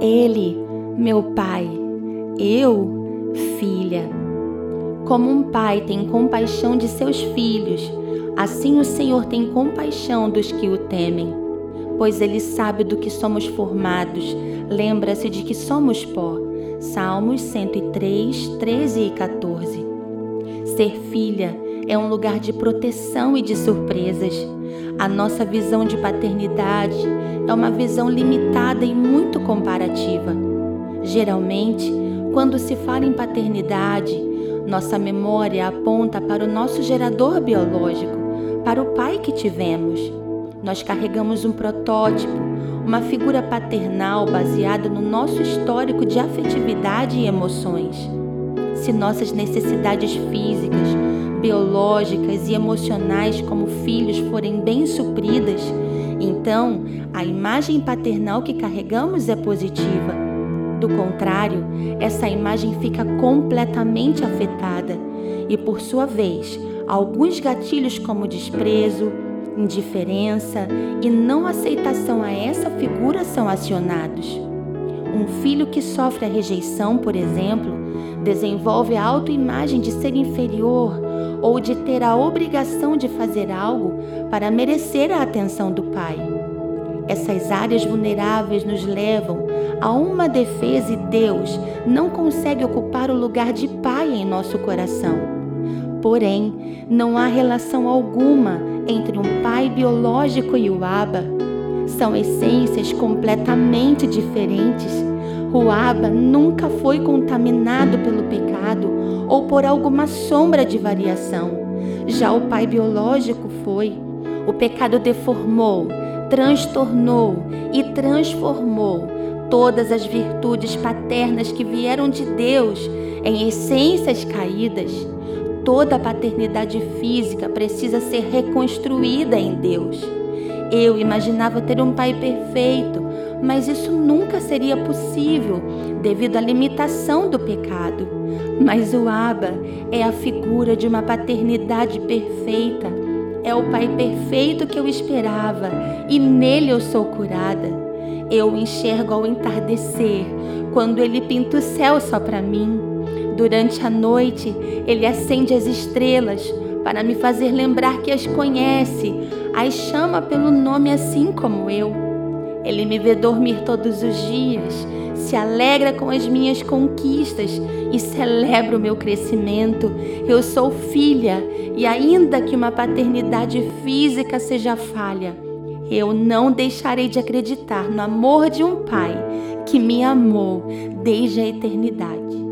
Ele, meu pai, eu, filha. Como um pai tem compaixão de seus filhos, assim o Senhor tem compaixão dos que o temem. Pois ele sabe do que somos formados, lembra-se de que somos pó. Salmos 103, 13 e 14. Ser filha é um lugar de proteção e de surpresas. A nossa visão de paternidade é uma visão limitada e muito comparativa. Geralmente, quando se fala em paternidade, nossa memória aponta para o nosso gerador biológico, para o pai que tivemos. Nós carregamos um protótipo, uma figura paternal baseada no nosso histórico de afetividade e emoções. Se nossas necessidades físicas, biológicas e emocionais como filhos forem bem supridas, então a imagem paternal que carregamos é positiva. Do contrário, essa imagem fica completamente afetada e, por sua vez, alguns gatilhos como desprezo, indiferença e não aceitação a essa figura são acionados. Um filho que sofre a rejeição, por exemplo, desenvolve a autoimagem de ser inferior ou de ter a obrigação de fazer algo para merecer a atenção do pai. Essas áreas vulneráveis nos levam a uma defesa e Deus não consegue ocupar o lugar de pai em nosso coração. Porém, não há relação alguma entre um pai biológico e o Abba. São essências completamente diferentes. O Abba nunca foi contaminado pelo pecado ou por alguma sombra de variação. Já o pai biológico foi. O pecado deformou, transtornou e transformou todas as virtudes paternas que vieram de Deus em essências caídas. Toda a paternidade física precisa ser reconstruída em Deus. Eu imaginava ter um pai perfeito, mas isso nunca seria possível devido à limitação do pecado. Mas o Abba é a figura de uma paternidade perfeita. É o pai perfeito que eu esperava e nele eu sou curada. Eu o enxergo ao entardecer, quando ele pinta o céu só para mim. Durante a noite, ele acende as estrelas para me fazer lembrar que as conhece, as chama pelo nome assim como eu. Ele me vê dormir todos os dias, se alegra com as minhas conquistas e celebra o meu crescimento. Eu sou filha e, ainda que uma paternidade física seja falha, eu não deixarei de acreditar no amor de um pai que me amou desde a eternidade.